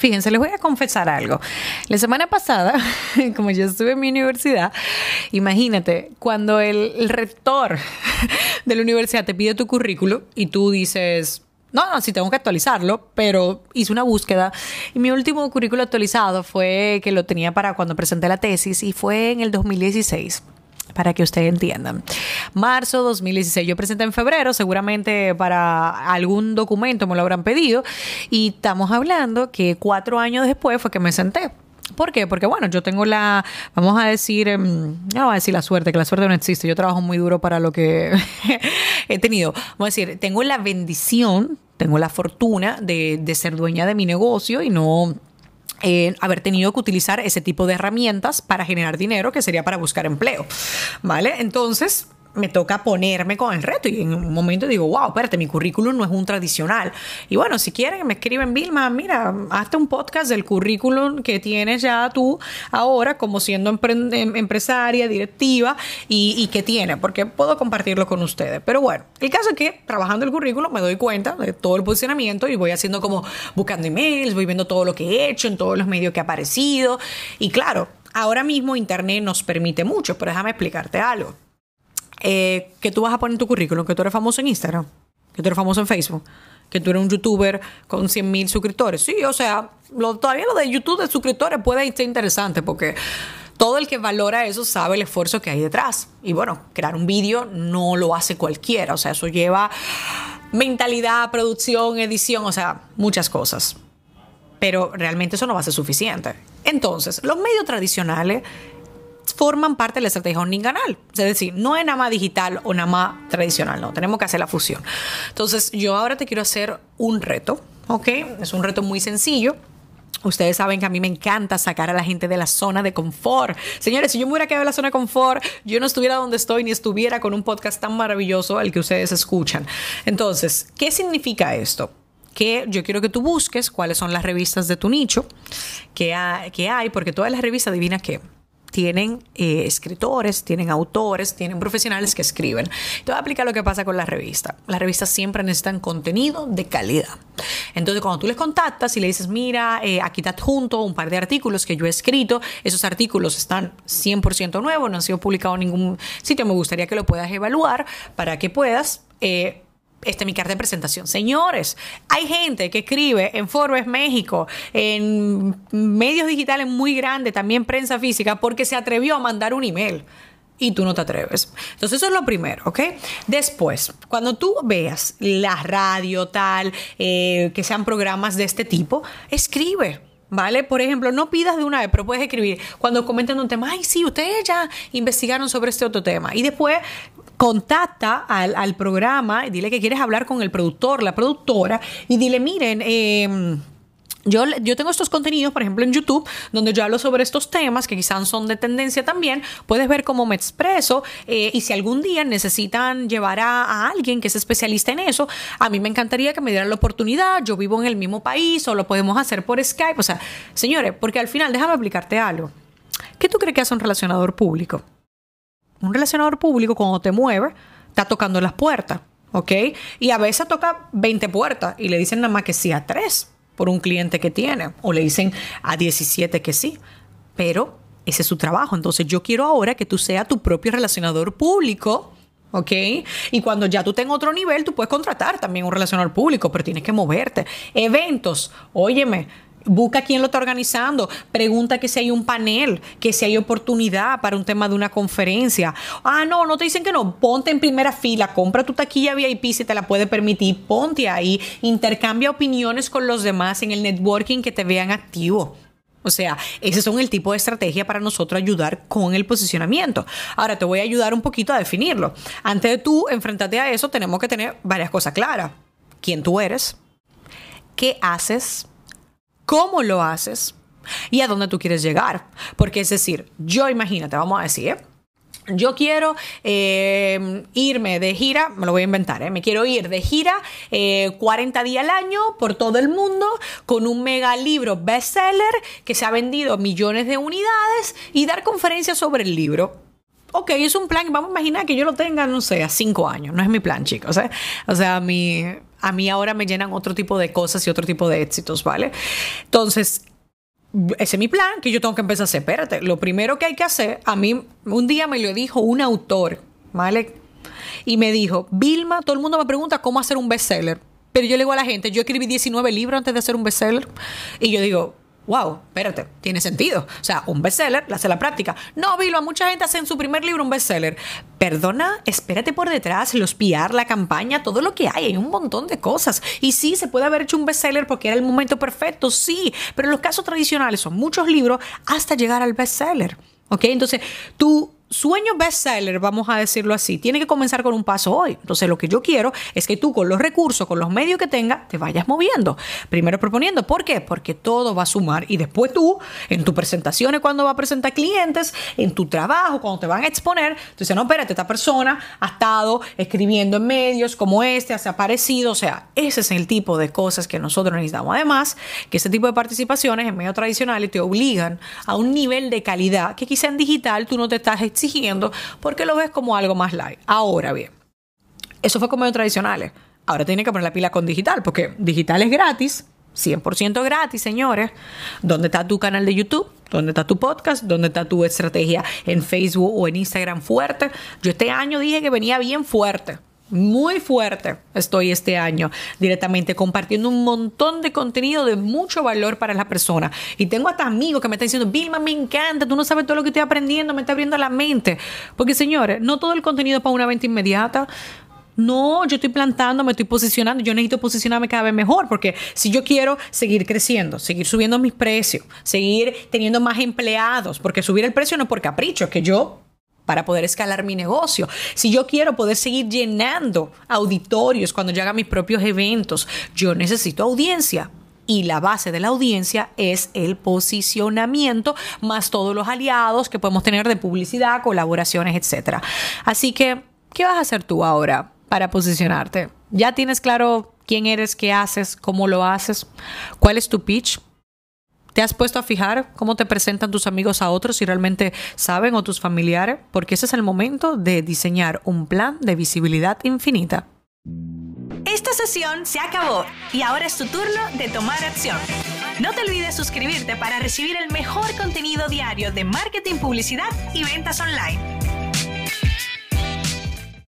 Fíjense, les voy a confesar algo. La semana pasada, como yo estuve en mi universidad, imagínate, cuando el, rector de la universidad te pide tu currículo y tú dices, no, no, sí tengo que actualizarlo, pero hice una búsqueda y mi último currículo actualizado fue que lo tenía para cuando presenté la tesis y fue en el 2016 para que ustedes entiendan. Marzo 2016, yo presenté en febrero, seguramente para algún documento me lo habrán pedido, y estamos hablando que cuatro años después fue que me senté. ¿Por qué? Porque bueno, yo tengo la, vamos a decir, em, no voy a decir la suerte, que la suerte no existe, yo trabajo muy duro para lo que he tenido. Vamos a decir, tengo la bendición, tengo la fortuna de, de ser dueña de mi negocio y no eh, haber tenido que utilizar ese tipo de herramientas para generar dinero, que sería para buscar empleo. ¿Vale? Entonces, me toca ponerme con el reto y en un momento digo, wow, espérate, mi currículum no es un tradicional. Y bueno, si quieren, me escriben, Vilma, mira, hazte un podcast del currículum que tienes ya tú ahora como siendo em, empresaria, directiva y, que tiene, porque puedo compartirlo con ustedes. Pero bueno, el caso es que trabajando el currículum me doy cuenta de todo el posicionamiento y voy haciendo como buscando emails, voy viendo todo lo que he hecho en todos los medios que ha aparecido. Y claro, ahora mismo Internet nos permite mucho, pero déjame explicarte algo eh, que tú vas a poner en tu currículum, que tú eres famoso en Instagram, que tú eres famoso en Facebook, que tú eres un youtuber con 100 mil suscriptores. Sí, o sea, todavía lo de YouTube de suscriptores puede ser interesante porque todo el que valora eso sabe el esfuerzo que hay detrás. Y bueno, crear un vídeo no lo hace cualquiera, o sea, eso lleva mentalidad, producción, edición, o sea, muchas cosas. Pero realmente eso no va a ser suficiente. Entonces, los medios tradicionales forman parte de la estrategia canal. Es decir, no es nada más digital o nada más tradicional, no, tenemos que hacer la fusión. Entonces, yo ahora te quiero hacer un reto, ¿ok? Es un reto muy sencillo. Ustedes saben que a mí me encanta sacar a la gente de la zona de confort. Señores, si yo me hubiera quedado en la zona de confort, yo no estuviera donde estoy ni estuviera con un podcast tan maravilloso al que ustedes escuchan. Entonces, ¿qué significa esto? que yo quiero que tú busques cuáles son las revistas de tu nicho que hay porque todas las revistas, adivina qué, tienen eh, escritores, tienen autores, tienen profesionales que escriben. Te voy a explicar lo que pasa con la revista. Las revistas siempre necesitan contenido de calidad. Entonces, cuando tú les contactas y le dices, mira, eh, aquí te adjunto un par de artículos que yo he escrito, esos artículos están 100% nuevos, no han sido publicados en ningún sitio, me gustaría que lo puedas evaluar para que puedas... Eh, esta es mi carta de presentación. Señores, hay gente que escribe en Forbes México, en medios digitales muy grandes, también prensa física, porque se atrevió a mandar un email y tú no te atreves. Entonces eso es lo primero, ¿ok? Después, cuando tú veas la radio tal, eh, que sean programas de este tipo, escribe. ¿Vale? Por ejemplo, no pidas de una vez, pero puedes escribir cuando comenten un tema, ay, sí, ustedes ya investigaron sobre este otro tema. Y después contacta al, programa y dile que quieres hablar con el productor, la productora, y dile, miren, eh, yo, yo, tengo estos contenidos, por ejemplo, en YouTube, donde yo hablo sobre estos temas que quizás son de tendencia también. Puedes ver cómo me expreso eh, y si algún día necesitan llevar a, alguien que es especialista en eso, a mí me encantaría que me dieran la oportunidad. Yo vivo en el mismo país o lo podemos hacer por Skype. O sea, señores, porque al final, déjame explicarte algo. ¿Qué tú crees que hace un relacionador público? un relacionador público cuando te mueve, está tocando las puertas, ¿ok? Y a veces toca 20 puertas y le dicen nada más que sí a 3 por un cliente que tiene, o le dicen a 17 que sí, pero ese es su trabajo. Entonces yo quiero ahora que tú seas tu propio relacionador público. ¿Ok? Y cuando ya tú tengas otro nivel, tú puedes contratar también un relacionador público, pero tienes que moverte. Eventos, óyeme, Busca quién lo está organizando, pregunta que si hay un panel, que si hay oportunidad para un tema de una conferencia. Ah, no, no te dicen que no, ponte en primera fila, compra tu taquilla VIP si te la puede permitir, ponte ahí, intercambia opiniones con los demás en el networking que te vean activo. O sea, ese son el tipo de estrategia para nosotros ayudar con el posicionamiento. Ahora te voy a ayudar un poquito a definirlo. Antes de tú enfrentarte a eso, tenemos que tener varias cosas claras. ¿Quién tú eres? ¿Qué haces? Cómo lo haces y a dónde tú quieres llegar. Porque es decir, yo imagínate, vamos a decir, yo quiero eh, irme de gira, me lo voy a inventar, ¿eh? me quiero ir de gira 40 días al año por todo el mundo con un mega libro bestseller que se ha vendido millones de unidades y dar conferencias sobre el libro. Ok, es un plan, vamos a imaginar que yo lo tenga, no sé, a cinco años, no es mi plan, chicos. ¿eh? O sea, mí, a mí ahora me llenan otro tipo de cosas y otro tipo de éxitos, ¿vale? Entonces, ese es mi plan que yo tengo que empezar a hacer. Espérate, lo primero que hay que hacer, a mí un día me lo dijo un autor, ¿vale? Y me dijo, Vilma, todo el mundo me pregunta cómo hacer un bestseller. Pero yo le digo a la gente, yo escribí 19 libros antes de hacer un bestseller. Y yo digo, wow, espérate, tiene sentido. O sea, un bestseller, la hace la práctica. No, Vilma, mucha gente hace en su primer libro un bestseller. Perdona, espérate por detrás, los PR, la campaña, todo lo que hay. Hay un montón de cosas. Y sí, se puede haber hecho un bestseller porque era el momento perfecto, sí. Pero los casos tradicionales son muchos libros hasta llegar al bestseller. ¿Ok? Entonces, tú sueño bestseller, vamos a decirlo así, tiene que comenzar con un paso hoy. Entonces, lo que yo quiero es que tú con los recursos, con los medios que tengas, te vayas moviendo. Primero proponiendo, ¿por qué? Porque todo va a sumar y después tú, en tus presentaciones, cuando va a presentar clientes, en tu trabajo, cuando te van a exponer, tú dices, no, espérate, esta persona ha estado escribiendo en medios como este, ha aparecido, o sea, ese es el tipo de cosas que nosotros necesitamos. Además, que ese tipo de participaciones en medios tradicionales te obligan a un nivel de calidad que quizá en digital tú no te estás exigiendo porque lo ves como algo más light. Ahora bien, eso fue como medios tradicionales. Ahora tiene que poner la pila con digital porque digital es gratis. 100% gratis, señores. ¿Dónde está tu canal de YouTube? ¿Dónde está tu podcast? ¿Dónde está tu estrategia en Facebook o en Instagram fuerte? Yo este año dije que venía bien fuerte muy fuerte estoy este año directamente compartiendo un montón de contenido de mucho valor para la persona. Y tengo hasta amigos que me están diciendo, Vilma, me encanta, tú no sabes todo lo que estoy aprendiendo, me está abriendo la mente. Porque señores, no todo el contenido es para una venta inmediata. No, yo estoy plantando, me estoy posicionando, yo necesito posicionarme cada vez mejor, porque si yo quiero seguir creciendo, seguir subiendo mis precios, seguir teniendo más empleados, porque subir el precio no es por capricho, es que yo para poder escalar mi negocio. Si yo quiero poder seguir llenando auditorios cuando yo haga mis propios eventos, yo necesito audiencia. Y la base de la audiencia es el posicionamiento, más todos los aliados que podemos tener de publicidad, colaboraciones, etc. Así que, ¿qué vas a hacer tú ahora para posicionarte? ¿Ya tienes claro quién eres, qué haces, cómo lo haces? ¿Cuál es tu pitch? ¿Te has puesto a fijar cómo te presentan tus amigos a otros si realmente saben o tus familiares? Porque ese es el momento de diseñar un plan de visibilidad infinita. Esta sesión se acabó y ahora es tu turno de tomar acción. No te olvides suscribirte para recibir el mejor contenido diario de marketing, publicidad y ventas online.